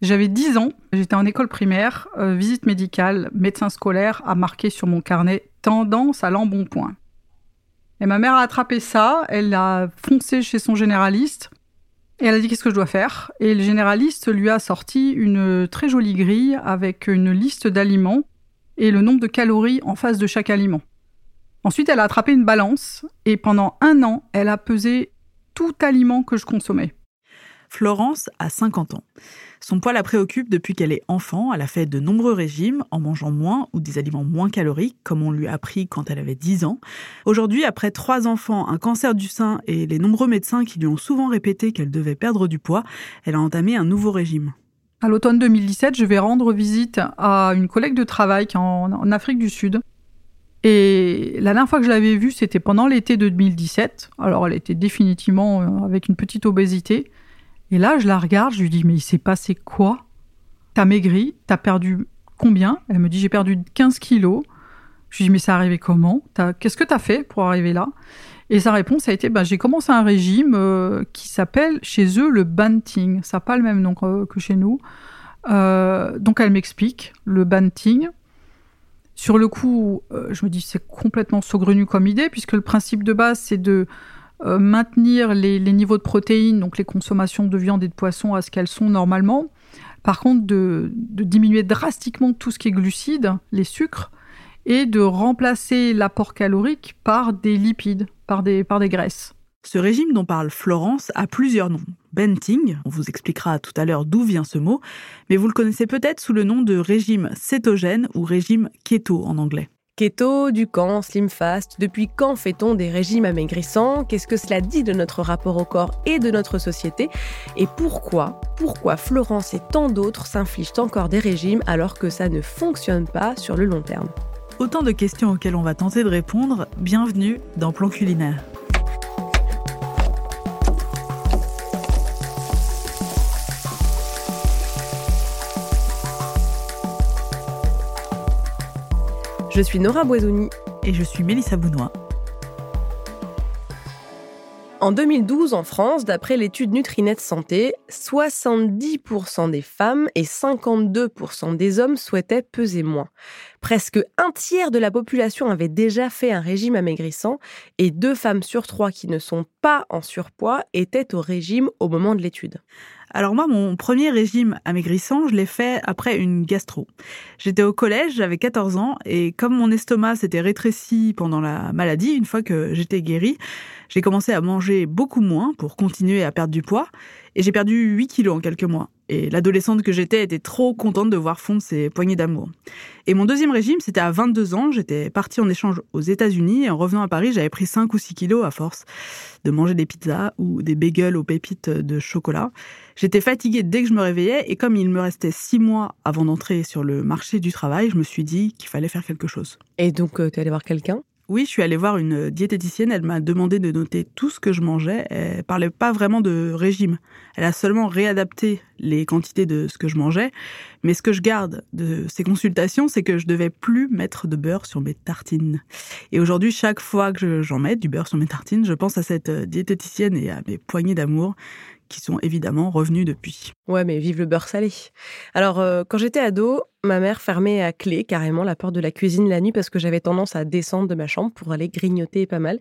J'avais 10 ans, j'étais en école primaire, euh, visite médicale, médecin scolaire a marqué sur mon carnet « tendance à l'embonpoint ». Et ma mère a attrapé ça, elle a foncé chez son généraliste et elle a dit qu'est-ce que je dois faire? Et le généraliste lui a sorti une très jolie grille avec une liste d'aliments et le nombre de calories en face de chaque aliment. Ensuite, elle a attrapé une balance et pendant un an, elle a pesé tout aliment que je consommais. Florence a 50 ans. Son poids la préoccupe depuis qu'elle est enfant. Elle a fait de nombreux régimes en mangeant moins ou des aliments moins caloriques, comme on lui a appris quand elle avait 10 ans. Aujourd'hui, après trois enfants, un cancer du sein et les nombreux médecins qui lui ont souvent répété qu'elle devait perdre du poids, elle a entamé un nouveau régime. À l'automne 2017, je vais rendre visite à une collègue de travail qui est en, Afrique du Sud. Et la dernière fois que je l'avais vue, c'était pendant l'été de 2017. Alors, elle était définitivement euh, avec une petite obésité. Et là, je la regarde, je lui dis, mais il s'est passé quoi? T'as maigri, t'as perdu combien? Elle me dit, j'ai perdu 15 kilos. Je lui dis, mais ça arrivé comment? Qu'est-ce que t'as fait pour arriver là? Et sa réponse a été, bah, j'ai commencé un régime euh, qui s'appelle chez eux le banting. Ça n'a pas le même nom que, chez nous. Euh, donc elle m'explique le banting. Sur le coup, euh, je me dis c'est complètement saugrenu comme idée, puisque le principe de base, c'est de euh, maintenir les, niveaux de protéines, donc les consommations de viande et de poisson à ce qu'elles sont normalement. Par contre, de, diminuer drastiquement tout ce qui est glucides, les sucres, et de remplacer l'apport calorique par des lipides, par des, par des graisses. Ce régime dont parle Florence a plusieurs noms. Benting, on vous expliquera tout à l'heure d'où vient ce mot, mais vous le connaissez peut-être sous le nom de régime cétogène ou régime keto en anglais. Keto, Ducan, Slim Fast, depuis quand fait-on des régimes amaigrissants? Qu'est-ce que cela dit de notre rapport au corps et de notre société? Et pourquoi, pourquoi Florence et tant d'autres s'infligent encore des régimes alors que ça ne fonctionne pas sur le long terme? Autant de questions auxquelles on va tenter de répondre. Bienvenue dans Plan Culinaire. Je suis Nora Boisouni. Et je suis Mélissa Bounois. En 2012, en France, d'après l'étude Nutrinet Santé, 70% des femmes et 52% des hommes souhaitaient peser moins. Presque un tiers de la population avait déjà fait un régime amaigrissant et deux femmes sur trois qui ne sont pas en surpoids étaient au régime au moment de l'étude. Alors moi, mon premier régime amaigrissant, je l'ai fait après une gastro. J'étais au collège, j'avais 14 ans, et comme mon estomac s'était rétréci pendant la maladie, une fois que j'étais guérie, j'ai commencé à manger beaucoup moins pour continuer à perdre du poids, et j'ai perdu 8 kilos en quelques mois. Et l'adolescente que j'étais était trop contente de voir fondre ses poignées d'amour. Et mon deuxième régime, c'était à 22 ans. J'étais partie en échange aux États-Unis et en revenant à Paris, j'avais pris 5 ou 6 kilos à force de manger des pizzas ou des bagels aux pépites de chocolat. J'étais fatiguée dès que je me réveillais et comme il me restait 6 mois avant d'entrer sur le marché du travail, je me suis dit qu'il fallait faire quelque chose. Et donc, euh, tu es allée voir quelqu'un? Oui, je suis allée voir une diététicienne. Elle m'a demandé de noter tout ce que je mangeais. Elle parlait pas vraiment de régime. Elle a seulement réadapté les quantités de ce que je mangeais. Mais ce que je garde de ces consultations, c'est que je devais plus mettre de beurre sur mes tartines. Et aujourd'hui, chaque fois que j'en mets du beurre sur mes tartines, je pense à cette diététicienne et à mes poignées d'amour qui sont évidemment revenus depuis. Ouais, mais vive le beurre salé. Alors, euh, quand j'étais ado, ma mère fermait à clé carrément la porte de la cuisine la nuit parce que j'avais tendance à descendre de ma chambre pour aller grignoter pas mal.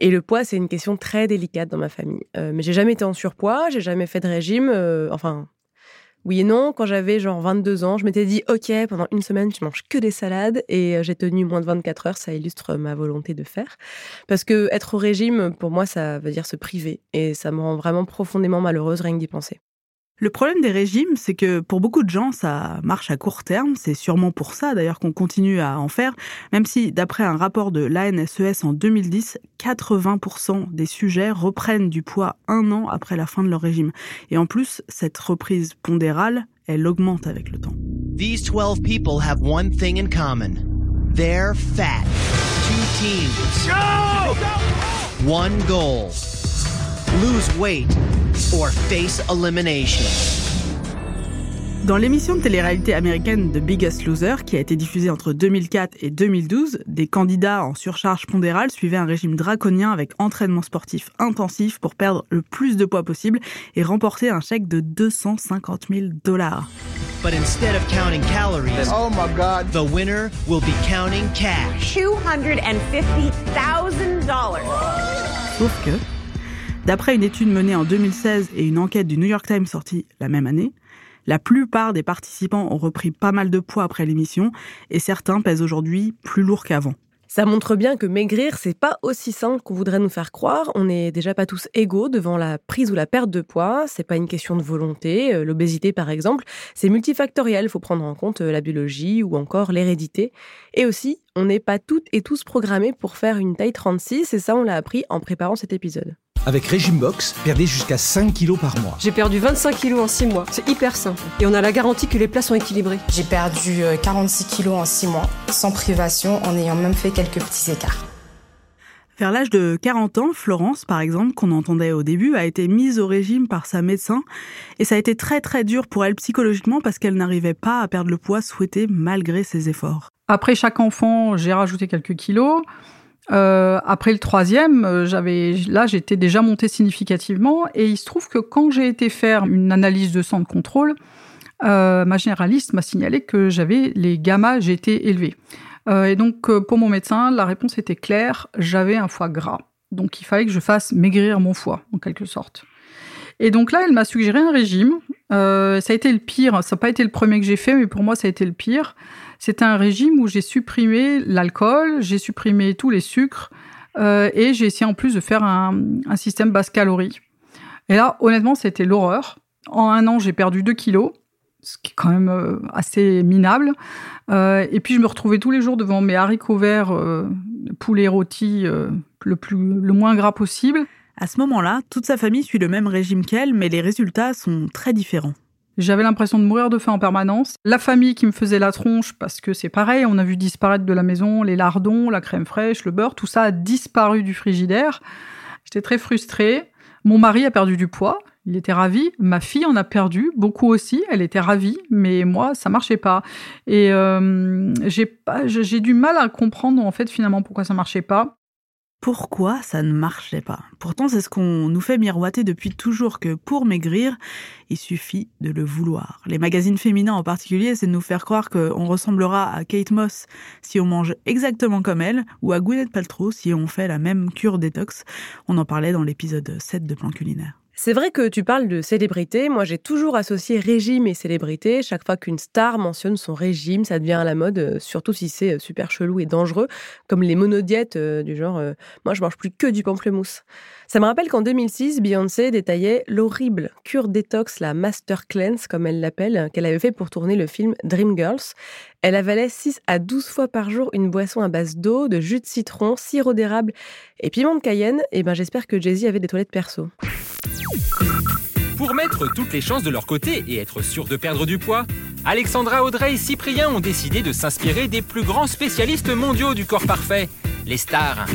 Et le poids, c'est une question très délicate dans ma famille. Euh, mais j'ai jamais été en surpoids, j'ai jamais fait de régime. Euh, enfin, oui et non. Quand j'avais genre 22 ans, je m'étais dit, OK, pendant une semaine, tu manges que des salades et euh, j'ai tenu moins de 24 heures. Ça illustre ma volonté de faire. Parce que être au régime, pour moi, ça veut dire se priver et ça me rend vraiment profondément malheureuse rien que d'y penser. Le problème des régimes, c'est que pour beaucoup de gens, ça marche à court terme. C'est sûrement pour ça d'ailleurs qu'on continue à en faire, même si d'après un rapport de l'ANSES en 2010, 80% des sujets reprennent du poids un an après la fin de leur régime. Et en plus, cette reprise pondérale, elle augmente avec le temps. These 12 people have one thing in common. They're fat. Two teams. One goal. Lose weight or face elimination. Dans l'émission de télé-réalité américaine The Biggest Loser, qui a été diffusée entre 2004 et 2012, des candidats en surcharge pondérale suivaient un régime draconien avec entraînement sportif intensif pour perdre le plus de poids possible et remporter un chèque de 250 000 dollars. But instead of counting calories, Oh my God. the winner will be counting cash. $250,000. Sauf que, d'après une étude menée en 2016 et une enquête du New York Times sortie la même année, la plupart des participants ont repris pas mal de poids après l'émission et certains pèsent aujourd'hui plus lourd qu'avant. Ça montre bien que maigrir, c'est pas aussi simple qu'on voudrait nous faire croire. On n'est déjà pas tous égaux devant la prise ou la perte de poids. C'est pas une question de volonté. Euh, L'obésité, par exemple, c'est multifactoriel. Il faut prendre en compte euh, la biologie ou encore l'hérédité. Et aussi, on n'est pas toutes et tous programmés pour faire une taille 36. Et ça, on l'a appris en préparant cet épisode. Avec Régime Box, perdez jusqu'à 5 kilos par mois. J'ai perdu 25 kilos en 6 mois. C'est hyper simple. Et on a la garantie que les plats sont équilibrés. J'ai perdu euh, 46 kilos en 6 mois, sans privation, en ayant même fait quelques petits écarts. Vers l'âge de 40 ans, Florence, par exemple, qu'on entendait au début, a été mise au régime par sa médecin. Et ça a été très très dur pour elle psychologiquement parce qu'elle n'arrivait pas à perdre le poids souhaité malgré ses efforts. Après chaque enfant, j'ai rajouté quelques kilos. Euh, après le troisième, euh, j'avais là j'étais déjà montée significativement et il se trouve que quand j'ai été faire une analyse de sang de contrôle, euh, ma généraliste m'a signalé que j'avais les gamma GT élevés. Et donc pour mon médecin, la réponse était claire, j'avais un foie gras. Donc il fallait que je fasse maigrir mon foie en quelque sorte. Et donc là, elle m'a suggéré un régime. Ça a été le pire. Ça n'a pas été le premier que j'ai fait, mais pour moi, ça a été le pire. C'était un régime où j'ai supprimé l'alcool, j'ai supprimé tous les sucres euh, et j'ai essayé en plus de faire un, système basse calorie. Et là, honnêtement, c'était l'horreur. En un an, j'ai perdu 2 kilos, ce qui est quand même euh, assez minable. Euh, et puis, je me retrouvais tous les jours devant mes haricots verts, poulet rôti, le, plus, le moins gras possible. À ce moment-là, toute sa famille suit le même régime qu'elle, mais les résultats sont très différents. J'avais l'impression de mourir de faim en permanence. La famille qui me faisait la tronche, parce que c'est pareil, on a vu disparaître de la maison les lardons, la crème fraîche, le beurre, tout ça a disparu du frigidaire. J'étais très frustrée. Mon mari a perdu du poids, il était ravi. Ma fille en a perdu, beaucoup aussi, elle était ravie, mais moi, ça marchait pas. Et euh, j'ai pas, j'ai du mal à comprendre en fait finalement pourquoi ça marchait pas. Pourquoi ça ne marchait pas Pourtant, c'est ce qu'on nous fait miroiter depuis toujours que pour maigrir, il suffit de le vouloir. Les magazines féminins en particulier, c'est de nous faire croire qu'on ressemblera à Kate Moss si on mange exactement comme elle, ou à Gwyneth Paltrow si on fait la même cure détox. On en parlait dans l'épisode 7 de Plan Culinaire. C'est vrai que tu parles de célébrité. Moi, j'ai toujours associé régime et célébrité. Chaque fois qu'une star mentionne son régime, ça devient à la mode, euh, surtout si c'est euh, super chelou et dangereux, comme les monodiètes euh, du genre moi, je mange plus que du pamplemousse. Ça me rappelle qu'en 2006, Beyoncé détaillait l'horrible cure détox, la Master Cleanse, comme elle l'appelle, qu'elle avait fait pour tourner le film Dreamgirls. Elle avalait 6 à 12 fois par jour une boisson à base d'eau, de jus de citron, sirop d'érable et piment de Cayenne. Et ben, j'espère que Jay-Z avait des toilettes perso. Pour mettre toutes les chances de leur côté et être sûr de perdre du poids, Alexandra Audrey et Cyprien ont décidé de s'inspirer des plus grands spécialistes mondiaux du corps parfait, les stars.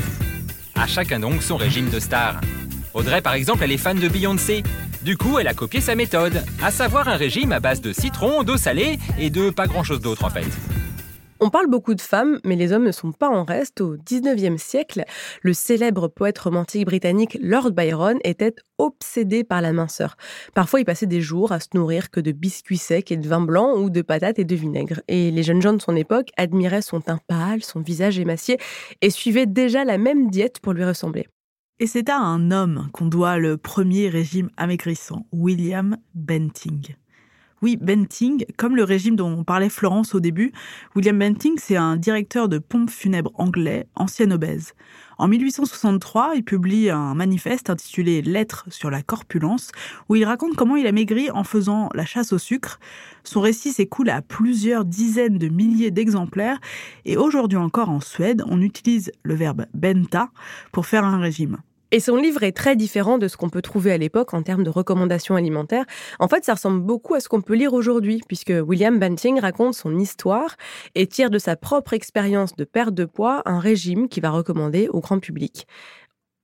À chacun donc son régime de star. Audrey, par exemple, elle est fan de Beyoncé. Du coup, elle a copié sa méthode, à savoir un régime à base de citron, d'eau salée et de pas grand-chose d'autre en fait. On parle beaucoup de femmes, mais les hommes ne sont pas en reste. Au 19e siècle, le célèbre poète romantique britannique Lord Byron était obsédé par la minceur. Parfois, il passait des jours à se nourrir que de biscuits secs et de vin blanc ou de patates et de vinaigre. Et les jeunes gens de son époque admiraient son teint pâle, son visage émacié et suivaient déjà la même diète pour lui ressembler. Et c'est à un homme qu'on doit le premier régime amaigrissant, William Benting. Oui, Benting, comme le régime dont on parlait Florence au début, William Benting, c'est un directeur de pompes funèbres anglais, ancien obèse. En 1863, il publie un manifeste intitulé Lettres sur la corpulence, où il raconte comment il a maigri en faisant la chasse au sucre. Son récit s'écoule à plusieurs dizaines de milliers d'exemplaires, et aujourd'hui encore en Suède, on utilise le verbe benta pour faire un régime. Et son livre est très différent de ce qu'on peut trouver à l'époque en termes de recommandations alimentaires. En fait, ça ressemble beaucoup à ce qu'on peut lire aujourd'hui, puisque William Banting raconte son histoire et tire de sa propre expérience de perte de poids un régime qu'il va recommander au grand public.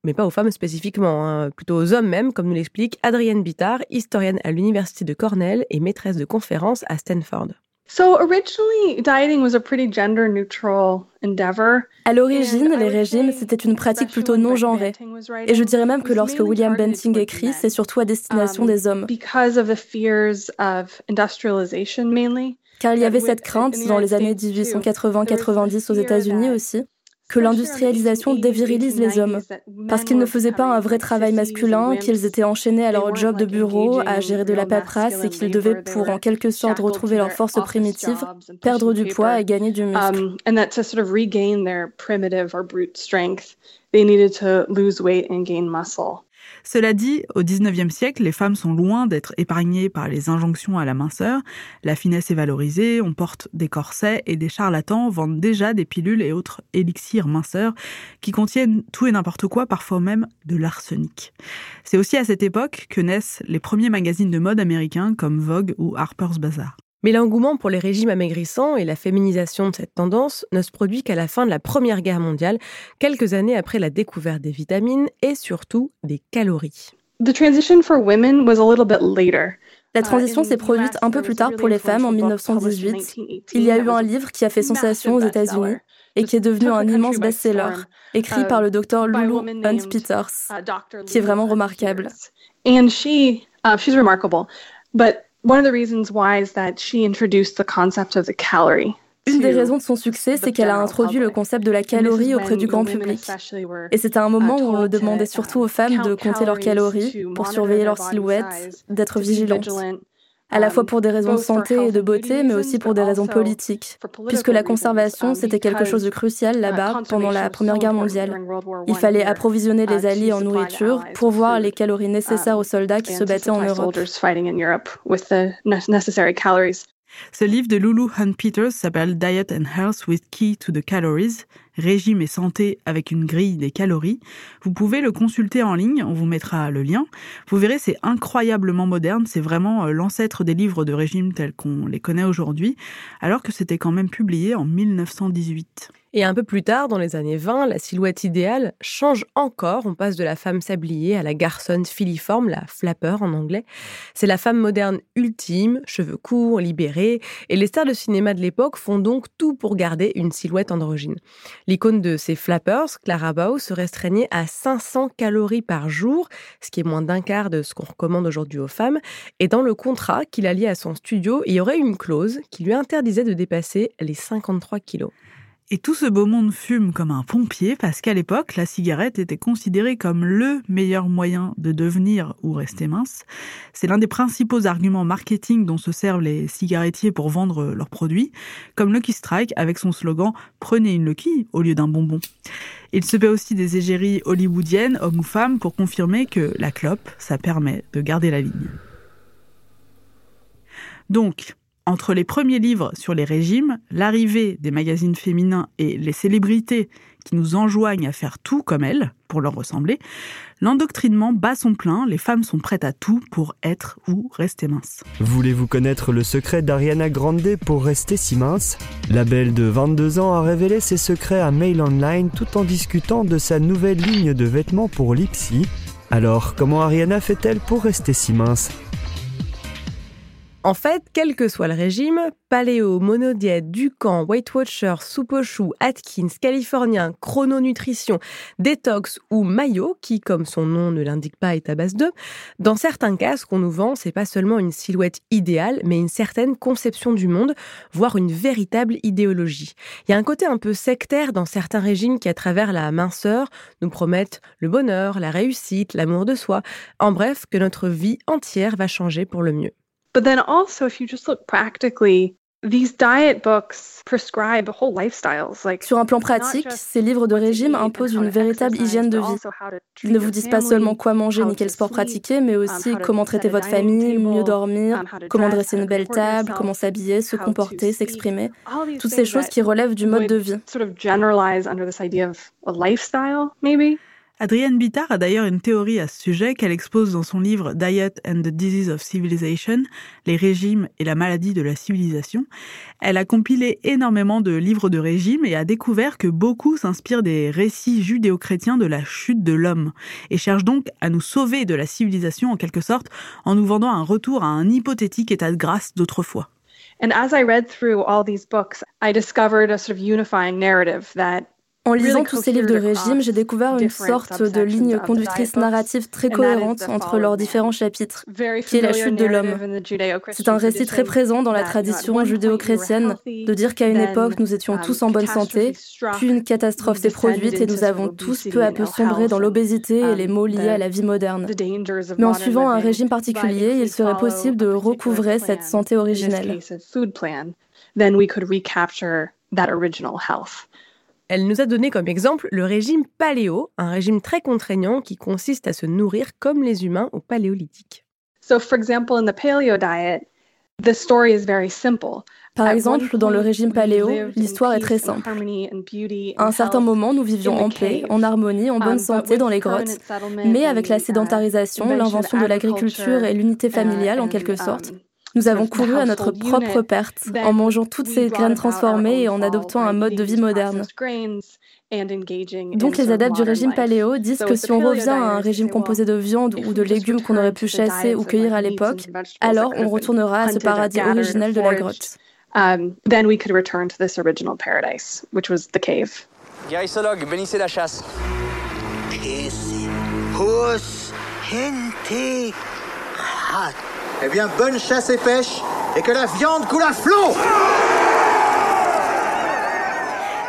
Mais pas aux femmes spécifiquement, hein, plutôt aux hommes même, comme nous l'explique Adrienne Bittard, historienne à l'Université de Cornell et maîtresse de conférences à Stanford. À l'origine, les régimes, c'était une pratique plutôt non genrée. Et je dirais même que lorsque William Benting écrit, c'est surtout à destination um, des hommes. Car il y avait cette crainte dans les années 1880-90 aux États-Unis aussi, que l'industrialisation dévirilise les hommes, parce qu'ils ne faisaient pas un vrai travail masculin, qu'ils étaient enchaînés à leur job de bureau, à gérer de la paperasse et qu'ils devaient, pour en quelque sorte retrouver leur force primitive, perdre du poids et gagner du muscle. Cela dit, au XIXe siècle, les femmes sont loin d'être épargnées par les injonctions à la minceur. La finesse est valorisée, on porte des corsets et des charlatans vendent déjà des pilules et autres élixirs minceurs qui contiennent tout et n'importe quoi, parfois même de l'arsenic. C'est aussi à cette époque que naissent les premiers magazines de mode américains comme Vogue ou Harper's Bazaar. Mais l'engouement pour les régimes amaigrissants et la féminisation de cette tendance ne se produit qu'à la fin de la Première Guerre mondiale, quelques années après la découverte des vitamines et surtout des calories. La transition s'est produite un peu plus tard pour les femmes en 1918. Il y a eu un livre qui a fait sensation aux États-Unis et qui est devenu un immense best-seller, écrit par le docteur Lulu Hunt Peters, qui est vraiment remarquable. One of the reasons why is that she introduced the concept of the calorie. Une des raisons de son succès, c'est qu'elle a introduit le concept de la calorie auprès du grand public. Et c'était un moment où on demandait surtout aux femmes de compter leurs calories pour surveiller leur silhouette, d'être vigilantes à la fois pour des raisons de santé et de beauté, mais aussi pour des raisons politiques, puisque la conservation, c'était quelque chose de crucial là-bas pendant la Première Guerre mondiale. Il fallait approvisionner les Alliés en nourriture pour voir les calories nécessaires aux soldats qui se battaient en Europe. Ce livre de Lulu Hunt Peters s'appelle Diet and Health with Key to the Calories, Régime et santé avec une grille des calories. Vous pouvez le consulter en ligne, on vous mettra le lien. Vous verrez, c'est incroyablement moderne, c'est vraiment euh, l'ancêtre des livres de régime tels qu'on les connaît aujourd'hui, alors que c'était quand même publié en 1918. Et un peu plus tard, dans les années 20, la silhouette idéale change encore. On passe de la femme sablier à la garçonne filiforme, la flapper en anglais. C'est la femme moderne ultime, cheveux courts, libérés. Et les stars de cinéma de l'époque font donc tout pour garder une silhouette androgyne. L'icône de ces flappers, Clara Bow, se restreignait à 500 calories par jour, ce qui est moins d'un quart de ce qu'on recommande aujourd'hui aux femmes. Et dans le contrat qu'il a lié à son studio, il y aurait une clause qui lui interdisait de dépasser les 53 kilos. Et tout ce beau monde fume comme un pompier parce qu'à l'époque, la cigarette était considérée comme le meilleur moyen de devenir ou rester mince. C'est l'un des principaux arguments marketing dont se servent les cigarettiers pour vendre leurs produits, comme Lucky Strike avec son slogan Prenez une Lucky au lieu d'un bonbon. Il se paie aussi des égéries hollywoodiennes, hommes ou femmes, pour confirmer que la clope, ça permet de garder la ligne. Donc, entre les premiers livres sur les régimes, l'arrivée des magazines féminins et les célébrités qui nous enjoignent à faire tout comme elles, pour leur ressembler, l'endoctrinement bat son plein, les femmes sont prêtes à tout pour être ou rester minces. Voulez-vous connaître le secret d'Ariana Grande pour rester si mince? La belle de 22 ans a révélé ses secrets à Mail Online tout en discutant de sa nouvelle ligne de vêtements pour Lipsy. Alors, comment Ariana fait-elle pour rester si mince? En fait, quel que soit le régime, paléo, monodiète, Ducan, Weight Watcher, soupe Atkins, californien, chrononutrition, détox ou maillot, qui, comme son nom ne l'indique pas, est à base de, dans certains cas, ce qu'on nous vend, c'est pas seulement une silhouette idéale, mais une certaine conception du monde, voire une véritable idéologie. Il y a un côté un peu sectaire dans certains régimes qui, à travers la minceur, nous promettent le bonheur, la réussite, l'amour de soi, en bref, que notre vie entière va changer pour le mieux. But then also, if you just look practically, sur un plan pratique, ces livres de régime imposent une véritable hygiène de vie. Ils ne vous disent pas seulement quoi manger ni quel sport pratiquer, mais um, aussi comment traiter votre famille, mieux dormir, um, comment dresser une belle table, comment s'habiller, se comporter, s'exprimer. Toutes ces choses qui relèvent du mode de vie. Adrienne Bittard a d'ailleurs une théorie à ce sujet qu'elle expose dans son livre Diet and the Disease of Civilization, les régimes et la maladie de la civilisation. Elle a compilé énormément de livres de régimes et a découvert que beaucoup s'inspirent des récits judéo-chrétiens de la chute de l'homme et cherchent donc à nous sauver de la civilisation en quelque sorte en nous vendant un retour à un hypothétique état de grâce d'autrefois. And as I read through all these books, I discovered a sort of unifying narrative that en lisant tous ces livres de régime, j'ai découvert une sorte de ligne conductrice narrative très cohérente entre leurs différents chapitres, qui est la chute de l'homme. C'est un récit très présent dans la tradition judéo-chrétienne de dire qu'à une époque, nous étions um, tous en bonne santé, puis une catastrophe s'est produite et nous avons tous peu à peu sombré dans l'obésité et les maux liés à la vie moderne. Mais en suivant un régime particulier, il serait possible de recouvrer cette santé originelle. Elle nous a donné comme exemple le régime paléo, un régime très contraignant qui consiste à se nourrir comme les humains au paléolithique. Par exemple, dans le régime paléo, l'histoire est très simple. À un certain moment, nous vivions en paix, en harmonie, en bonne um, santé dans les grottes. Mais avec la uh, sédentarisation, l'invention de l'agriculture et l'unité familiale en quelque sorte, um, nous avons couru à notre propre perte en mangeant toutes ces graines transformées et en adoptant un mode de vie moderne. Donc les adeptes du régime paléo disent que si on revient à un régime composé de viande ou de légumes qu'on aurait pu chasser ou cueillir à l'époque, alors on retournera à ce paradis originel de la grotte. Guérissologue, bénissez la chasse. Eh bien, bonne chasse et pêche, et que la viande coule à flot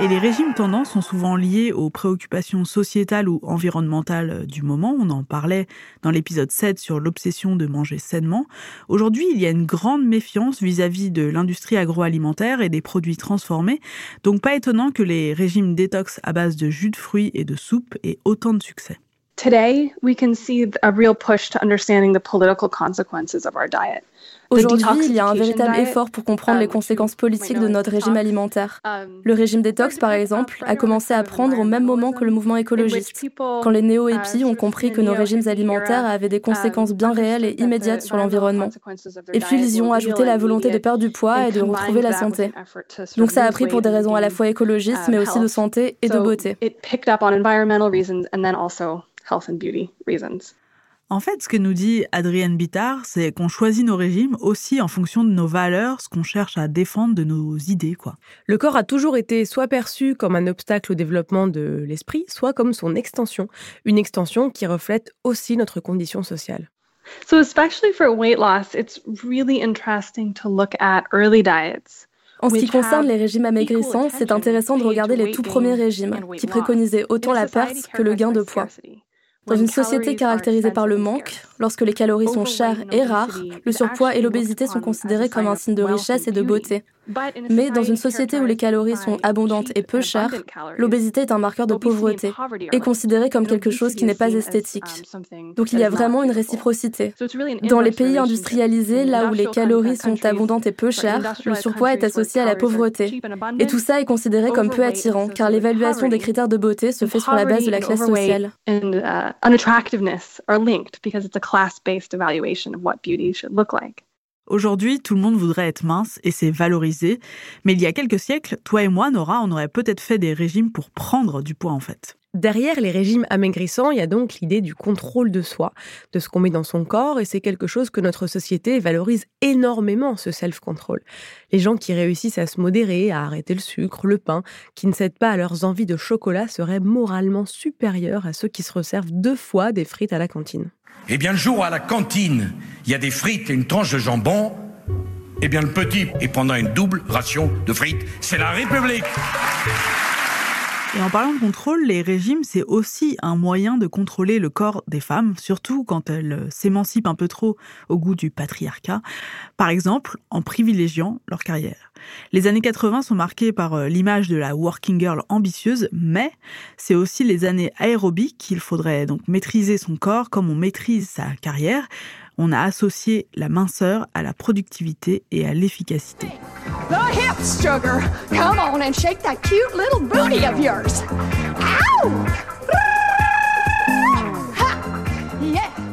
et les régimes tendances sont souvent liés aux préoccupations sociétales ou environnementales du moment. On en parlait dans l'épisode 7 sur l'obsession de manger sainement. Aujourd'hui, il y a une grande méfiance vis-à-vis de l'industrie agroalimentaire et des produits transformés. Donc pas étonnant que les régimes détox à base de jus de fruits et de soupe aient autant de succès. Today, we can see a real push to understanding the political consequences of our diet. Aujourd'hui, il y a un véritable effort pour comprendre les um, conséquences politiques de notre régime alimentaire. Um, le régime détox, par exemple, a commencé à prendre au même moment que le mouvement écologiste, quand les néo-épis uh, ont compris que nos régimes alimentaires avaient des conséquences um, bien réelles et immédiates sur l'environnement. Et puis, ils y ont ajouté la volonté de perdre du poids et de retrouver la santé. Donc, ça a pris pour des raisons à la fois écologistes, mais aussi de santé et de beauté. En fait, ce que nous dit Adrienne Bittard, c'est qu'on choisit nos régimes aussi en fonction de nos valeurs, ce qu'on cherche à défendre de nos idées, quoi. Le corps a toujours été soit perçu comme un obstacle au développement de l'esprit, soit comme son extension, une extension qui reflète aussi notre condition sociale. So especially for weight loss, it's really interesting to look at early diets. En ce qui concerne les régimes amaigrissants, c'est intéressant de regarder les tout premiers régimes, qui préconisaient autant la perte que le gain de poids. Dans une société caractérisée par le manque, lorsque les calories sont chères et rares, le surpoids et l'obésité sont considérés comme un signe de richesse et de beauté. Mais dans une société où les calories sont abondantes et peu chères, l'obésité est un marqueur de pauvreté et considéré comme quelque chose qui n'est pas esthétique. Donc il y a vraiment une réciprocité. Dans les pays industrialisés, là où les calories sont abondantes et peu chères, le surpoids est associé à la pauvreté. Et tout ça est considéré comme peu attirant, car l'évaluation des critères de beauté se fait sur la base de la classe sociale. Aujourd'hui, tout le monde voudrait être mince et c'est valorisé. Mais il y a quelques siècles, toi et moi, Nora, on aurait peut-être fait des régimes pour prendre du poids en fait. Derrière les régimes amaigrissants, il y a donc l'idée du contrôle de soi, de ce qu'on met dans son corps, et c'est quelque chose que notre société valorise énormément, ce self-control. Les gens qui réussissent à se modérer, à arrêter le sucre, le pain, qui ne cèdent pas à leurs envies de chocolat, seraient moralement supérieurs à ceux qui se resservent deux fois des frites à la cantine. Eh bien, le jour où à la cantine, il y a des frites et une tranche de jambon, eh bien, le petit est pendant une double ration de frites. C'est la République En parlant de contrôle, les régimes, c'est aussi un moyen de contrôler le corps des femmes, surtout quand elles s'émancipent un peu trop au goût du patriarcat, par exemple en privilégiant leur carrière. Les années 80 sont marquées par euh, l'image de la working girl ambitieuse, mais c'est aussi les années aérobiques qu'il faudrait donc maîtriser son corps comme on maîtrise sa carrière. On a associé la minceur à la productivité et à l'efficacité.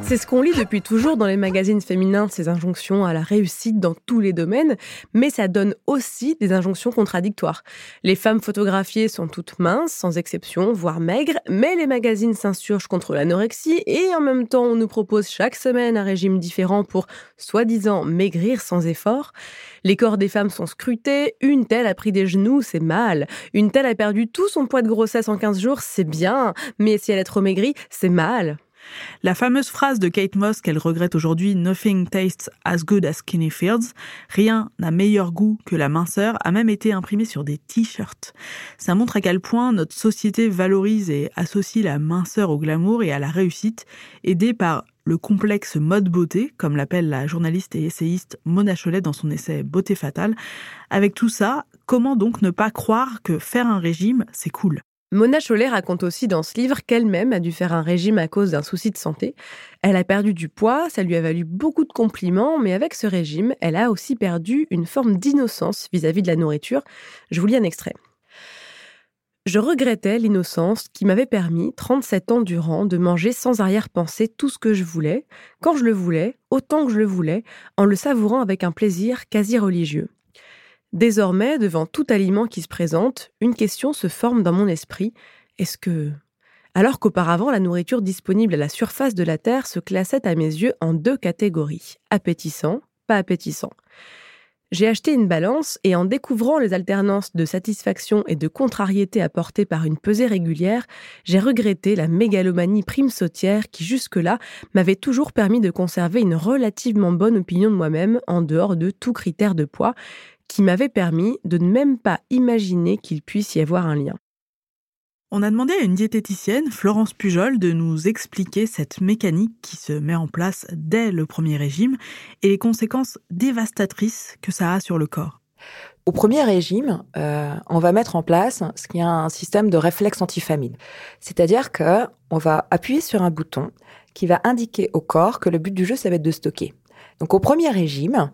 C'est ce qu'on lit depuis toujours dans les magazines féminins, ces injonctions à la réussite dans tous les domaines, mais ça donne aussi des injonctions contradictoires. Les femmes photographiées sont toutes minces, sans exception, voire maigres, mais les magazines s'insurgent contre l'anorexie et en même temps on nous propose chaque semaine un régime différent pour, soi-disant, maigrir sans effort. Les corps des femmes sont scrutés, une telle a pris des genoux, c'est mal, une telle a perdu tout son poids de grossesse en 15 jours, c'est bien, mais si elle est trop maigrie, c'est mal. La fameuse phrase de Kate Moss qu'elle regrette aujourd'hui, Nothing tastes as good as skinny feels, rien n'a meilleur goût que la minceur, a même été imprimée sur des t-shirts. Ça montre à quel point notre société valorise et associe la minceur au glamour et à la réussite, aidée par le complexe mode beauté, comme l'appelle la journaliste et essayiste Mona Cholet dans son essai Beauté fatale. Avec tout ça, comment donc ne pas croire que faire un régime, c'est cool? Mona Chollet raconte aussi dans ce livre qu'elle-même a dû faire un régime à cause d'un souci de santé. Elle a perdu du poids, ça lui a valu beaucoup de compliments, mais avec ce régime, elle a aussi perdu une forme d'innocence vis-à-vis de la nourriture. Je vous lis un extrait. Je regrettais l'innocence qui m'avait permis, 37 ans durant, de manger sans arrière-pensée tout ce que je voulais, quand je le voulais, autant que je le voulais, en le savourant avec un plaisir quasi religieux. Désormais, devant tout aliment qui se présente, une question se forme dans mon esprit. Est-ce que... Alors qu'auparavant, la nourriture disponible à la surface de la Terre se classait à mes yeux en deux catégories, appétissant, pas appétissant. J'ai acheté une balance et en découvrant les alternances de satisfaction et de contrariété apportées par une pesée régulière, j'ai regretté la mégalomanie prime sautière qui jusque-là m'avait toujours permis de conserver une relativement bonne opinion de moi-même en dehors de tout critère de poids, qui m'avait permis de ne même pas imaginer qu'il puisse y avoir un lien. On a demandé à une diététicienne, Florence Pujol, de nous expliquer cette mécanique qui se met en place dès le premier régime et les conséquences dévastatrices que ça a sur le corps. Au premier régime, euh, on va mettre en place ce qui est un système de réflexe antifamine. C'est-à-dire que on va appuyer sur un bouton qui va indiquer au corps que le but du jeu, ça va être de stocker. Donc au premier régime,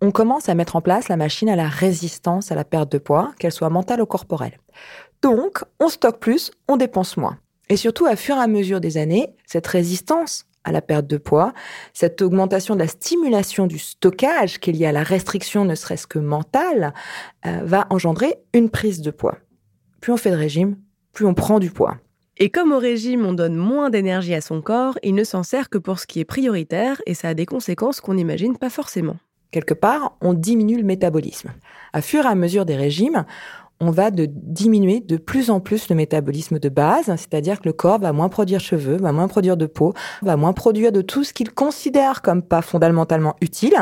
on commence à mettre en place la machine à la résistance à la perte de poids, qu'elle soit mentale ou corporelle. Donc, on stocke plus, on dépense moins. Et surtout, à fur et à mesure des années, cette résistance à la perte de poids, cette augmentation de la stimulation du stockage qui est liée à la restriction ne serait-ce que mentale, euh, va engendrer une prise de poids. Plus on fait de régime, plus on prend du poids. Et comme au régime, on donne moins d'énergie à son corps, il ne s'en sert que pour ce qui est prioritaire et ça a des conséquences qu'on n'imagine pas forcément quelque part, on diminue le métabolisme. À fur et à mesure des régimes, on va de diminuer de plus en plus le métabolisme de base, c'est-à-dire que le corps va moins produire cheveux, va moins produire de peau, va moins produire de tout ce qu'il considère comme pas fondamentalement utile.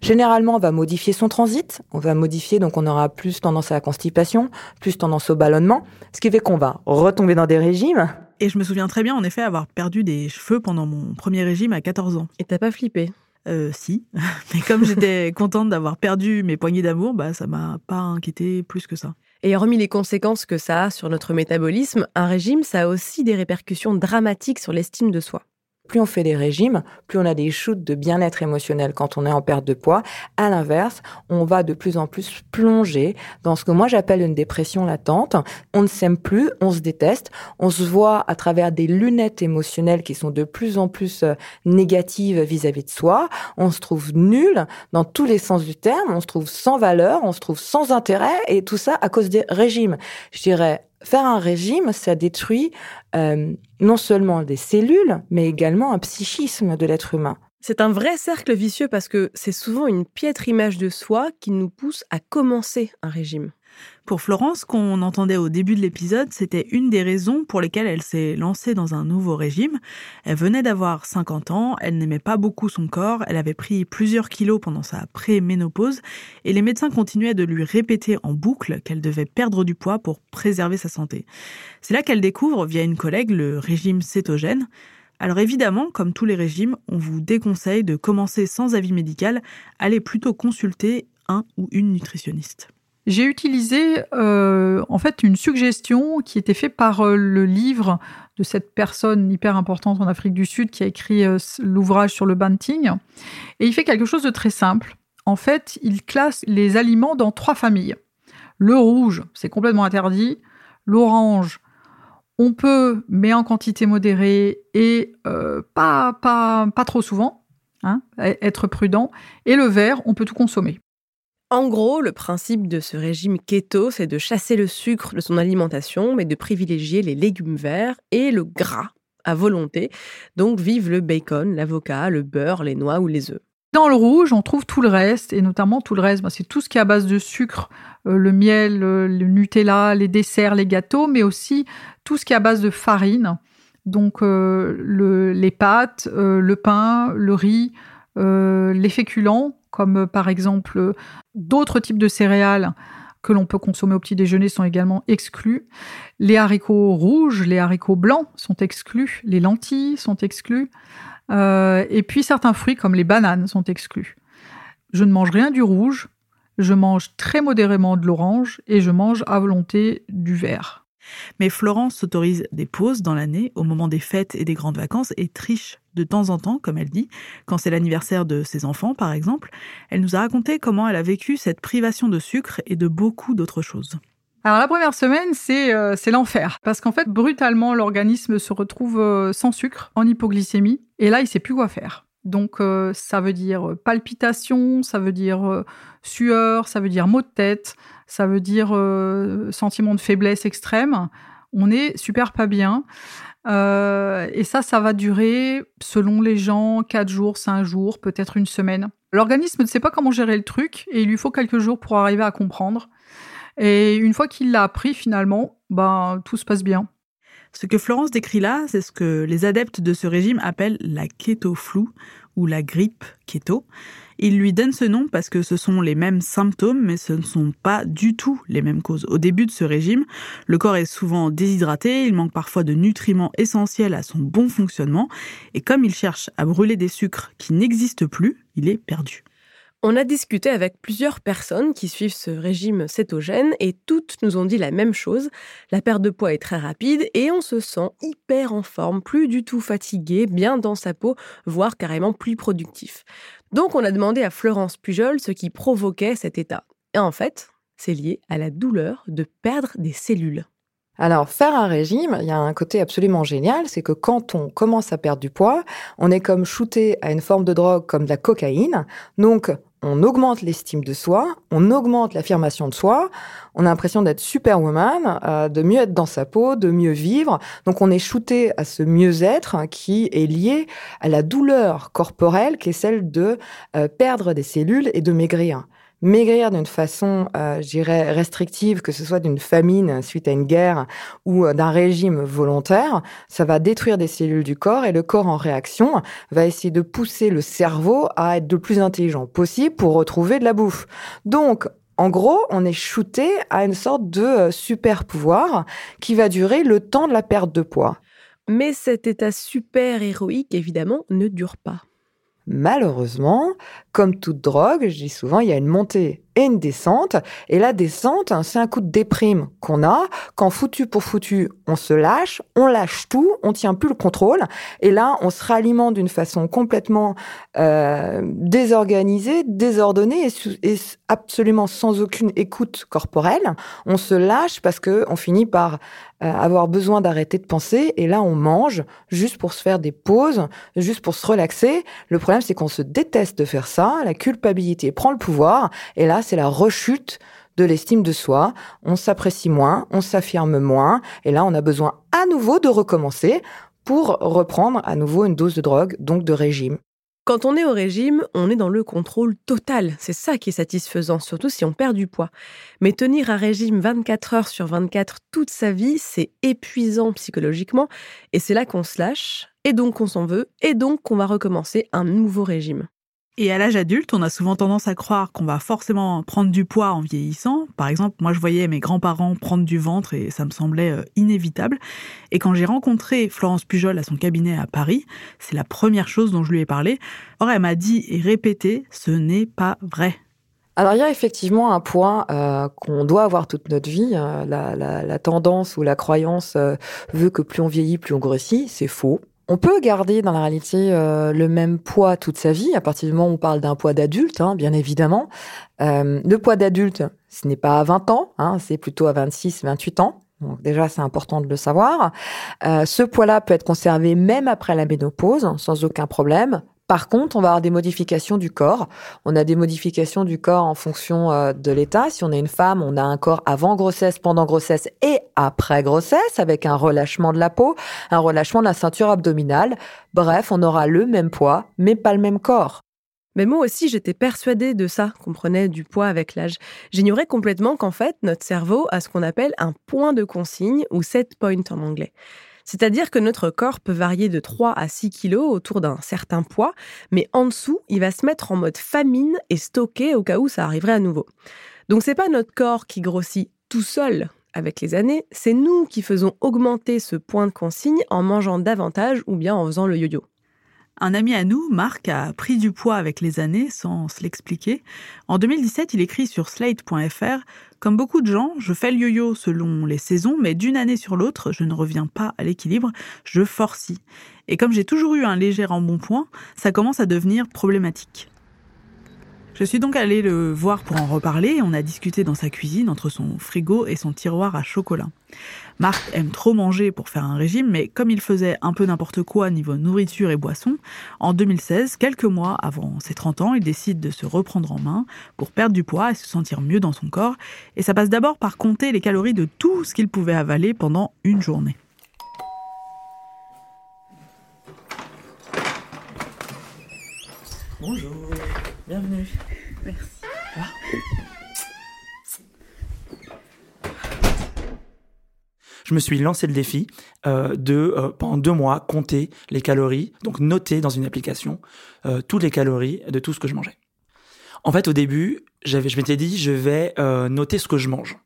Généralement, on va modifier son transit, on va modifier, donc on aura plus tendance à la constipation, plus tendance au ballonnement, ce qui fait qu'on va retomber dans des régimes. Et je me souviens très bien, en effet, avoir perdu des cheveux pendant mon premier régime à 14 ans. Et t'as pas flippé euh, si, mais comme j'étais contente d'avoir perdu mes poignées d'amour, bah ça m'a pas inquiété plus que ça. Et hormis les conséquences que ça a sur notre métabolisme, un régime, ça a aussi des répercussions dramatiques sur l'estime de soi. Plus on fait des régimes, plus on a des shoots de bien-être émotionnel quand on est en perte de poids. À l'inverse, on va de plus en plus plonger dans ce que moi j'appelle une dépression latente. On ne s'aime plus, on se déteste, on se voit à travers des lunettes émotionnelles qui sont de plus en plus euh, négatives vis-à-vis de soi. On se trouve nul dans tous les sens du terme, on se trouve sans valeur, on se trouve sans intérêt et tout ça à cause des régimes. Je dirais faire un régime, ça détruit euh, non seulement des cellules, mais également un psychisme de l'être humain. C'est un vrai cercle vicieux parce que c'est souvent une piètre image de soi qui nous pousse à commencer un régime. Pour Florence, qu'on entendait au début de l'épisode, c'était une des raisons pour lesquelles elle s'est lancée dans un nouveau régime. Elle venait d'avoir 50 ans, elle n'aimait pas beaucoup son corps, elle avait pris plusieurs kilos pendant sa pré-ménopause et les médecins continuaient de lui répéter en boucle qu'elle devait perdre du poids pour préserver sa santé. C'est là qu'elle découvre, via une collègue, le régime cétogène. Alors évidemment, comme tous les régimes, on vous déconseille de commencer sans avis médical, allez plutôt consulter un ou une nutritionniste. J'ai utilisé euh, en fait une suggestion qui était faite par euh, le livre de cette personne hyper importante en Afrique du Sud qui a écrit euh, l'ouvrage sur le banting. Et il fait quelque chose de très simple. En fait, il classe les aliments dans trois familles. Le rouge, c'est complètement interdit. L'orange, on peut, mais en quantité modérée et pas, pas, pas trop souvent. Hein, être prudent. Et le vert, on peut tout consommer. En gros, le principe de ce régime keto, c'est de chasser le sucre de son alimentation, mais de privilégier les légumes verts et le gras à volonté. Donc vive le bacon, l'avocat, le beurre, les noix ou les œufs. Dans le rouge, on trouve tout le reste, et notamment tout le reste, bah, c'est tout ce qui est à base de sucre, euh, le miel, le Nutella, les desserts, les gâteaux, mais aussi tout ce qui est à base de farine. Donc euh, les pâtes, euh, le pain, le riz, les féculents, comme euh, par exemple euh, d'autres types de céréales que l'on peut consommer au petit déjeuner sont également exclus. Les haricots rouges, les haricots blancs sont exclus, les lentilles sont exclus, euh, et puis certains fruits comme les bananes sont exclus. Je ne mange rien du rouge, je mange très modérément de l'orange et je mange à volonté du vert. Mais Florence s'autorise des pauses dans l'année, au moment des fêtes et des grandes vacances, et triche de temps en temps, comme elle dit, quand c'est l'anniversaire de ses enfants, par exemple. Elle nous a raconté comment elle a vécu cette privation de sucre et de beaucoup d'autres choses. Alors la première semaine, c'est euh, l'enfer. Parce qu'en fait, brutalement, l'organisme se retrouve euh, sans sucre, en hypoglycémie, et là, il sait plus quoi faire. Donc euh, ça veut dire palpitation, ça veut dire sueur, ça veut dire maux de tête, ça veut dire sentiment de faiblesse extrême. On est super pas bien. Euh, et ça, ça va durer, selon les gens, 4 jours, 5 jours, peut-être une semaine. L'organisme ne sait pas comment gérer le truc et il lui faut quelques jours pour arriver à comprendre. Et une fois qu'il l'a appris, finalement, ben, tout se passe bien. Ce que Florence décrit là, c'est ce que les adeptes de ce régime appellent la keto floue ou la grippe keto. Il lui donne ce nom parce que ce sont les mêmes symptômes, mais ce ne sont pas du tout les mêmes causes. Au début de ce régime, le corps est souvent déshydraté, il manque parfois de nutriments essentiels à son bon fonctionnement, et comme il cherche à brûler des sucres qui n'existent plus, il est perdu. On a discuté avec plusieurs personnes qui suivent ce régime cétogène et toutes nous ont dit la même chose. La perte de poids est très rapide et on se sent hyper en forme, plus du tout fatigué, bien dans sa peau, voire carrément plus productif. Donc on a demandé à Florence Pujol ce qui provoquait cet état. Et en fait, c'est lié à la douleur de perdre des cellules. Alors, faire un régime, il y a un côté absolument génial, c'est que quand on commence à perdre du poids, on est comme shooté à une forme de drogue comme de la cocaïne. Donc, on augmente l'estime de soi, on augmente l'affirmation de soi, on a l'impression d'être superwoman, euh, de mieux être dans sa peau, de mieux vivre. Donc on est shooté à ce mieux-être qui est lié à la douleur corporelle qui est celle de euh, perdre des cellules et de maigrir maigrir d'une façon, euh, je dirais, restrictive, que ce soit d'une famine suite à une guerre ou euh, d'un régime volontaire, ça va détruire des cellules du corps et le corps en réaction va essayer de pousser le cerveau à être le plus intelligent possible pour retrouver de la bouffe. Donc, en gros, on est shooté à une sorte de euh, super pouvoir qui va durer le temps de la perte de poids. Mais cet état super héroïque, évidemment, ne dure pas. Malheureusement, comme toute drogue, je dis souvent, il y a une montée et une descente. Et la descente, c'est un coup de déprime qu'on a. Quand foutu pour foutu, on se lâche, on lâche tout, on tient plus le contrôle. Et là, on se ralimente d'une façon complètement euh, désorganisée, désordonnée et, absolument sans aucune écoute corporelle. On se lâche parce que on finit par avoir besoin d'arrêter de penser. Et là, on mange juste pour se faire des pauses, juste pour se relaxer. Le problème, c'est qu'on se déteste de faire ça. La culpabilité prend le pouvoir. Et là, c'est la rechute de l'estime de soi. On s'apprécie moins, on s'affirme moins, et là, on a besoin à nouveau de recommencer pour reprendre à nouveau une dose de drogue, donc de régime. Quand on est au régime, on est dans le contrôle total. C'est ça qui est satisfaisant, surtout si on perd du poids. Mais tenir un régime 24 heures sur 24 toute sa vie, c'est épuisant psychologiquement. Et c'est là qu'on se lâche, et donc qu'on s'en veut, et donc qu'on va recommencer un nouveau régime. Et à l'âge adulte, on a souvent tendance à croire qu'on va forcément prendre du poids en vieillissant. Par exemple, moi je voyais mes grands-parents prendre du ventre et ça me semblait euh, inévitable. Et quand j'ai rencontré Florence Pujol à son cabinet à Paris, c'est la première chose dont je lui ai parlé. Or, elle m'a dit et répété, ce n'est pas vrai. Alors il y a effectivement un point euh, qu'on doit avoir toute notre vie. Euh, la, tendance ou la croyance veut que plus on vieillit, plus on grossit. C'est faux. On peut garder dans la réalité euh, le même poids toute sa vie, à partir du moment où on parle d'un poids d'adulte, hein, bien évidemment. Euh, le poids d'adulte, ce n'est pas à 20 ans, hein, c'est plutôt à 26, 28 ans. Donc déjà, c'est important de le savoir. Euh, ce poids-là peut être conservé même après la ménopause, sans aucun problème. Par contre, on va avoir des modifications du corps. On a des modifications du corps en fonction euh, de l'état. Si on est une femme, on a un corps avant grossesse, pendant grossesse et après grossesse, avec un relâchement de la peau, un relâchement de la ceinture abdominale. Bref, on aura le même poids, mais pas le même corps. Mais moi aussi, j'étais persuadée de ça, qu'on prenait du poids avec l'âge. J'ignorais complètement qu'en fait, notre cerveau a ce qu'on appelle un point de consigne, ou set point en anglais. C'est-à-dire que notre corps peut varier de 3 à 6 kilos autour d'un certain poids, mais en dessous, il va se mettre en mode famine et stocker au cas où ça arriverait à nouveau. Donc c'est pas notre corps qui grossit tout seul avec les années, c'est nous qui faisons augmenter ce point de consigne en mangeant davantage ou bien en faisant le yo-yo. Un ami à nous, Marc, a pris du poids avec les années sans se l'expliquer. En 2017, il écrit sur slate.fr Comme beaucoup de gens, je fais le yo-yo selon les saisons, mais d'une année sur l'autre, je ne reviens pas à l'équilibre, je forcie. Et comme j'ai toujours eu un léger embonpoint, ça commence à devenir problématique. Je suis donc allée le voir pour en reparler. On a discuté dans sa cuisine entre son frigo et son tiroir à chocolat. Marc aime trop manger pour faire un régime, mais comme il faisait un peu n'importe quoi niveau nourriture et boisson, en 2016, quelques mois avant ses 30 ans, il décide de se reprendre en main pour perdre du poids et se sentir mieux dans son corps. Et ça passe d'abord par compter les calories de tout ce qu'il pouvait avaler pendant une journée. Bonjour, bienvenue. Merci. je me suis lancé le défi euh, de, euh, pendant deux mois, compter les calories, donc noter dans une application euh, toutes les calories de tout ce que je mangeais. En fait, au début, j'avais, je m'étais dit, je vais noter ce que je mange.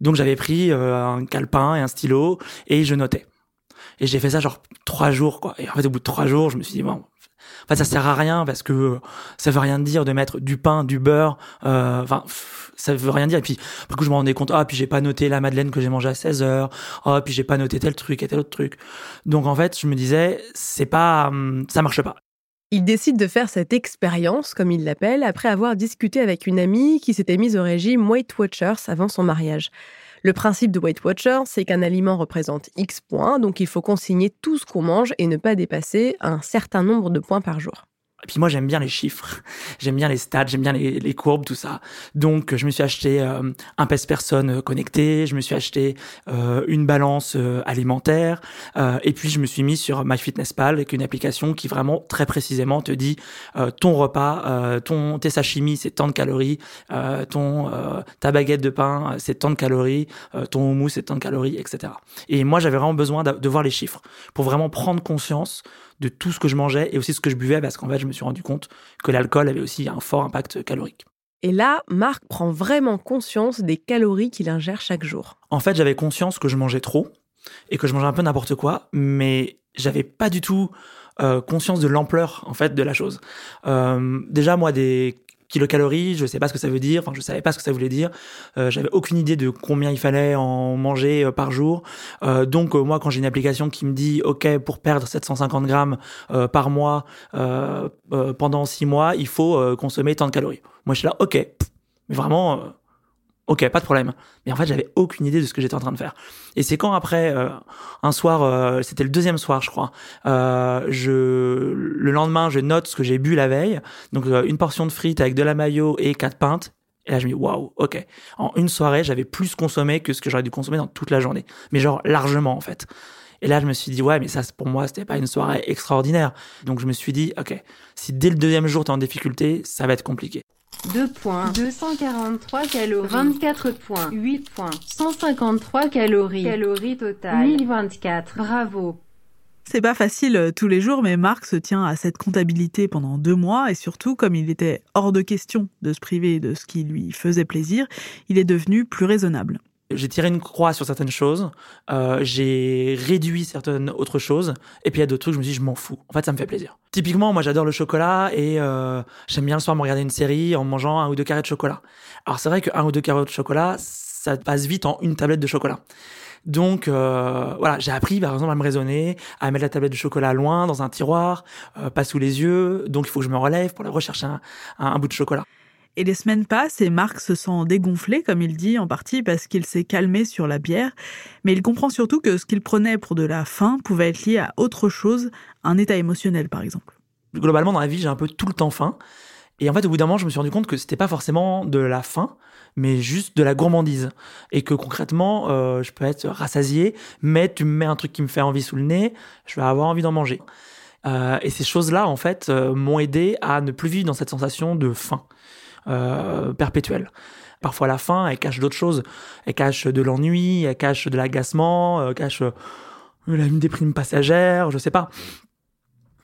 Donc j'avais pris un calepin et un stylo et je notais. Et j'ai fait ça genre trois jours, quoi. Et en fait, au bout de trois jours, je me suis dit, bon, Enfin, ça sert à rien parce que ça veut rien dire de mettre du pain, du beurre. Euh, enfin, ça veut rien dire. Et puis, du coup, je me rendais compte, ah, puis j'ai pas noté la madeleine que j'ai mangée à 16 heures. Ah, puis j'ai pas noté tel truc et tel autre truc. Donc, en fait, je me disais, c'est pas, hum, ça marche pas. Il décide de faire cette expérience, comme il l'appelle, après avoir discuté avec une amie qui s'était mise au régime Weight Watchers avant son mariage. Le principe de Weight Watcher, c'est qu'un aliment représente X points, donc il faut consigner tout ce qu'on mange et ne pas dépasser un certain nombre de points par jour. Et puis moi j'aime bien les chiffres, j'aime bien les stats, j'aime bien les, courbes, tout ça. Donc je me suis acheté euh, un pèse-personne euh, connecté, je me suis acheté euh, une balance alimentaire, et puis je me suis mis sur MyFitnessPal avec une application qui vraiment très précisément te dit ton repas, ton tes sashimi c'est tant de calories, ton ta baguette de pain c'est tant de calories, ton houmous c'est tant de calories, etc. Et moi j'avais vraiment besoin de voir les chiffres pour vraiment prendre conscience de tout ce que je mangeais et aussi ce que je buvais parce qu'en fait, je me suis rendu compte que l'alcool avait aussi un fort impact calorique. Et là, Marc prend vraiment conscience des calories qu'il ingère chaque jour. En fait, j'avais conscience que je mangeais trop et que je mangeais un peu n'importe quoi, mais j'avais pas du tout euh, conscience de l'ampleur en fait de la chose. Euh, déjà, moi, des kilocalories, je sais pas ce que ça veut dire, enfin je savais pas ce que ça voulait dire, euh, j'avais aucune idée de combien il fallait en manger euh, par jour. Euh, donc euh, moi quand j'ai une application qui me dit ok pour perdre 750 grammes par mois pendant six mois, il faut consommer tant de calories. Moi je suis là ok, mais vraiment Ok, pas de problème. Mais en fait, j'avais aucune idée de ce que j'étais en train de faire. Et c'est quand après, euh, un soir, euh, c'était le deuxième soir, je crois. Euh, je, le lendemain, je note ce que j'ai bu la veille. Donc une portion de frites avec de la mayo et quatre pintes. Et là, je me dis, waouh, ok. En une soirée, j'avais plus consommé que ce que j'aurais dû consommer dans toute la journée. Mais genre, largement, en fait. Et là, je me suis dit, ouais, mais ça, pour moi, c'était pas une soirée extraordinaire. Donc, je me suis dit, ok, si dès le deuxième jour, t'es en difficulté, ça va être compliqué. 2 points, 243 calories, 24 points, 8 points, 153 calories, calories totales, 1024, bravo. C'est pas facile euh, tous les jours, mais Marc se tient à cette comptabilité pendant deux mois et surtout, comme il était hors de question de se priver de ce qui lui faisait plaisir, il est devenu plus raisonnable. J'ai tiré une croix sur certaines choses, euh, j'ai réduit certaines autres choses, et puis il y a d'autres trucs, je me suis dit, je m'en fous. En fait, ça me fait plaisir. Typiquement, moi, j'adore le chocolat et euh, j'aime bien le soir me regarder une série en mangeant un ou deux carrés de chocolat. Alors, c'est vrai qu'un ou deux carrés de chocolat, ça passe vite en une tablette de chocolat. Donc euh, voilà, j'ai appris par exemple à me raisonner, à mettre la tablette de chocolat loin dans un tiroir, euh, pas sous les yeux. Donc il faut que je me relève pour aller rechercher un, un bout de chocolat. Et les semaines passent et Marc se sent dégonflé, comme il dit, en partie parce qu'il s'est calmé sur la bière. Mais il comprend surtout que ce qu'il prenait pour de la faim pouvait être lié à autre chose, un état émotionnel par exemple. Globalement, dans la vie, j'ai un peu tout le temps faim. Et en fait, au bout d'un moment, je me suis rendu compte que c'était pas forcément de la faim, mais juste de la gourmandise. Et que concrètement, euh, je peux être rassasié, mais tu me mets un truc qui me fait envie sous le nez, je vais avoir envie d'en manger. Euh, et ces choses-là, en fait, euh, m'ont aidé à ne plus vivre dans cette sensation de faim euh, perpétuelle. Parfois, la faim, elle cache d'autres choses. Elle cache de l'ennui, elle cache de l'agacement, elle cache une déprime passagère, je sais pas.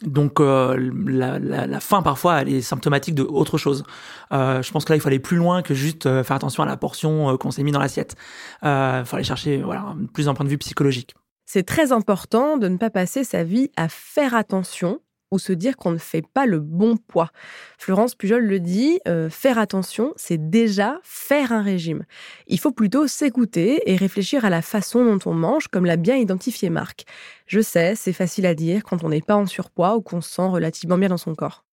Donc euh, la, faim parfois elle est symptomatique de autre chose. Euh, je pense que là il faut aller plus loin que juste euh, faire attention à la portion euh, qu'on s'est mis dans l'assiette. Il euh, faut aller chercher voilà plus d'un point de vue psychologique. C'est très important de ne pas passer sa vie à faire attention ou se dire qu'on ne fait pas le bon poids. Florence Pujol le dit, euh, faire attention, c'est déjà faire un régime. Il faut plutôt s'écouter et réfléchir à la façon dont on mange, comme l'a bien identifié Marc. Je sais, c'est facile à dire quand on n'est pas en surpoids ou qu'on se sent relativement bien dans son corps.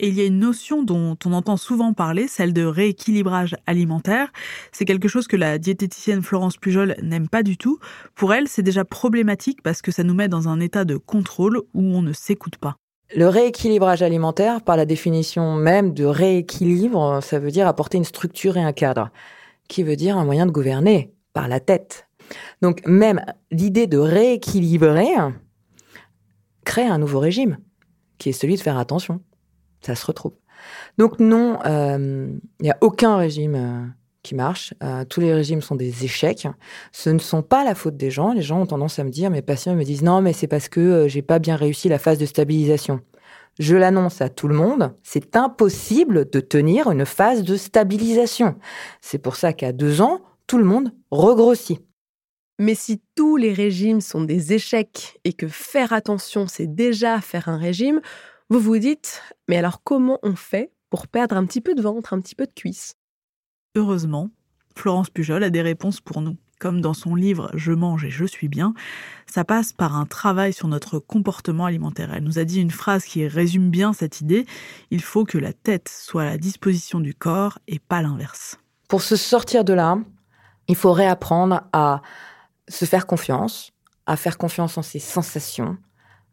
Et il y a une notion dont on entend souvent parler, celle de rééquilibrage alimentaire. C'est quelque chose que la diététicienne Florence Pujol n'aime pas du tout. Pour elle, c'est déjà problématique parce que ça nous met dans un état de contrôle où on ne s'écoute pas. Le rééquilibrage alimentaire, par la définition même de rééquilibre, ça veut dire apporter une structure et un cadre, qui veut dire un moyen de gouverner par la tête. Donc même l'idée de rééquilibrer crée un nouveau régime, qui est celui de faire attention. Ça se retrouve. Donc non, il euh, n'y a aucun régime euh, qui marche. Euh, tous les régimes sont des échecs. Ce ne sont pas la faute des gens. Les gens ont tendance à me dire, mes patients me disent non, mais c'est parce que euh, j'ai pas bien réussi la phase de stabilisation. Je l'annonce à tout le monde, c'est impossible de tenir une phase de stabilisation. C'est pour ça qu'à deux ans, tout le monde regrossit. Mais si tous les régimes sont des échecs et que faire attention, c'est déjà faire un régime, vous vous dites, mais alors comment on fait pour perdre un petit peu de ventre, un petit peu de cuisse? Heureusement, Florence Pujol a des réponses pour nous. Comme dans son livre Je mange et je suis bien, ça passe par un travail sur notre comportement alimentaire. Elle nous a dit une phrase qui résume bien cette idée. Il faut que la tête soit à la disposition du corps et pas l'inverse. Pour se sortir de là, il faut réapprendre à se faire confiance, à faire confiance en ses sensations,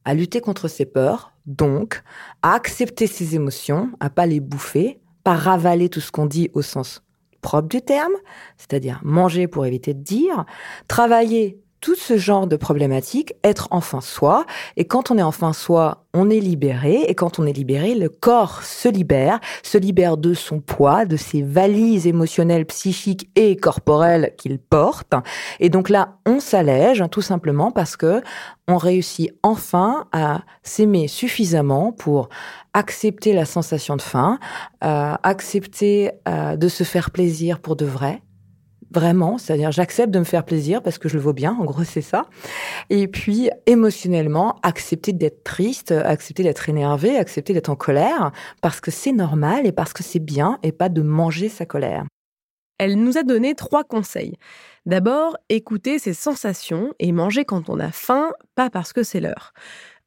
à lutter contre ses peurs, donc à accepter ses émotions, à pas les bouffer, pas ravaler tout ce qu'on dit au sens propre du terme, c'est-à-dire manger pour éviter de dire, travailler tout ce genre de problématiques, être enfin soi. Et quand on est enfin soi, on est libéré. Et quand on est libéré, le corps se libère, se libère de son poids, de ses valises émotionnelles, psychiques et corporelles qu'il porte. Et donc là, on s'allège tout simplement parce que on réussit enfin à s'aimer suffisamment pour accepter la sensation de faim, euh, accepter euh, de se faire plaisir pour de vrai, vraiment, c'est-à-dire j'accepte de me faire plaisir parce que je le vaux bien, en gros c'est ça. Et puis émotionnellement, accepter d'être triste, accepter d'être énervé, accepter d'être en colère parce que c'est normal et parce que c'est bien et pas de manger sa colère. Elle nous a donné trois conseils. D'abord, écouter ses sensations et manger quand on a faim, pas parce que c'est l'heure.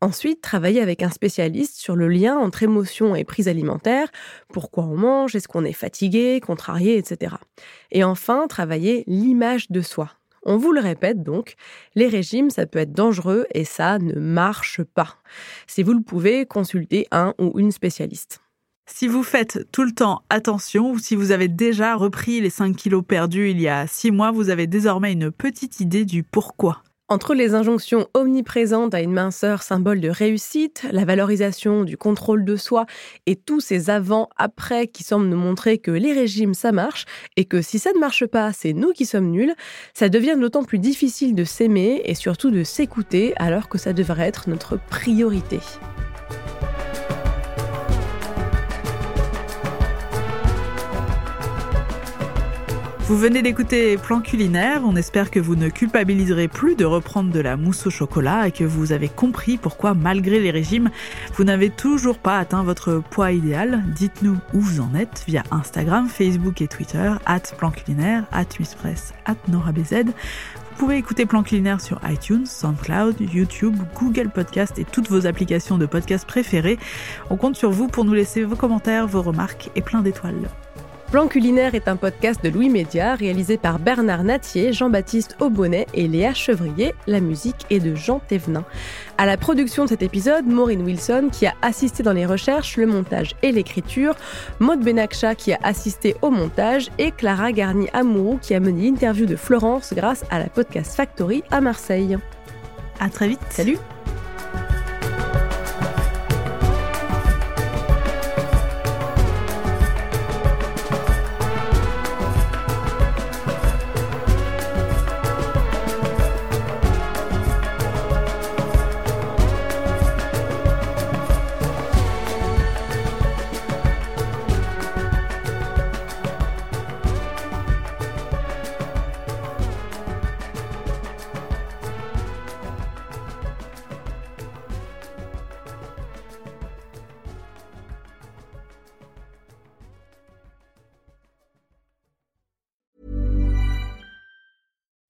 Ensuite, travailler avec un spécialiste sur le lien entre émotion et prise alimentaire, pourquoi on mange, est-ce qu'on est fatigué, contrarié, etc. Et enfin, travailler l'image de soi. On vous le répète donc, les régimes, ça peut être dangereux et ça ne marche pas. Si vous le pouvez, consultez un ou une spécialiste. Si vous faites tout le temps attention ou si vous avez déjà repris les 5 kilos perdus il y a 6 mois, vous avez désormais une petite idée du pourquoi. Entre les injonctions omniprésentes à une minceur symbole de réussite, la valorisation du contrôle de soi et tous ces avant-après qui semblent nous montrer que les régimes ça marche et que si ça ne marche pas, c'est nous qui sommes nuls, ça devient d'autant plus difficile de s'aimer et surtout de s'écouter alors que ça devrait être notre priorité. Vous venez d'écouter Plan culinaire, on espère que vous ne culpabiliserez plus de reprendre de la mousse au chocolat et que vous avez compris pourquoi malgré les régimes, vous n'avez toujours pas atteint votre poids idéal. Dites-nous où vous en êtes via Instagram, Facebook et Twitter, at Plan culinaire, at Press, at NoraBZ. Vous pouvez écouter Plan culinaire sur iTunes, SoundCloud, YouTube, Google Podcast et toutes vos applications de podcast préférées. On compte sur vous pour nous laisser vos commentaires, vos remarques et plein d'étoiles. Plan culinaire est un podcast de Louis Média réalisé par Bernard Natier, Jean-Baptiste Aubonnet et Léa Chevrier. La musique est de Jean Thévenin. À la production de cet épisode, Maureen Wilson qui a assisté dans les recherches, le montage et l'écriture, Maud Benakcha qui a assisté au montage et Clara Garni-Amourou qui a mené l'interview de Florence grâce à la Podcast Factory à Marseille. À très vite. Salut.